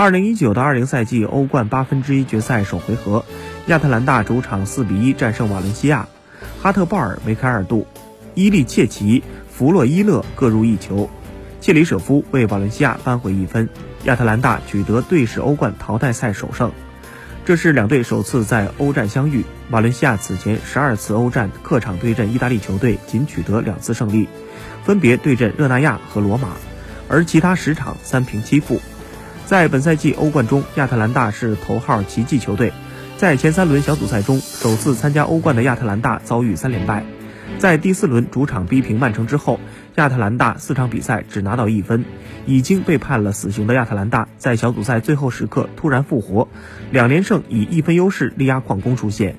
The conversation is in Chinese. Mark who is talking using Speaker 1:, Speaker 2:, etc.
Speaker 1: 二零一九到二零赛季欧冠八分之一决赛首回合，亚特兰大主场四比一战胜瓦伦西亚，哈特鲍尔、梅开二度，伊利切奇、弗洛伊勒各入一球，切里舍夫为瓦伦西亚扳回一分，亚特兰大取得队史欧冠淘汰赛首胜。这是两队首次在欧战相遇。瓦伦西亚此前十二次欧战客场对阵意大利球队，仅取得两次胜利，分别对阵热那亚和罗马，而其他十场三平七负。在本赛季欧冠中，亚特兰大是头号奇迹球队。在前三轮小组赛中，首次参加欧冠的亚特兰大遭遇三连败。在第四轮主场逼平曼城之后，亚特兰大四场比赛只拿到一分。已经被判了死刑的亚特兰大，在小组赛最后时刻突然复活，两连胜以一分优势力压矿工出线。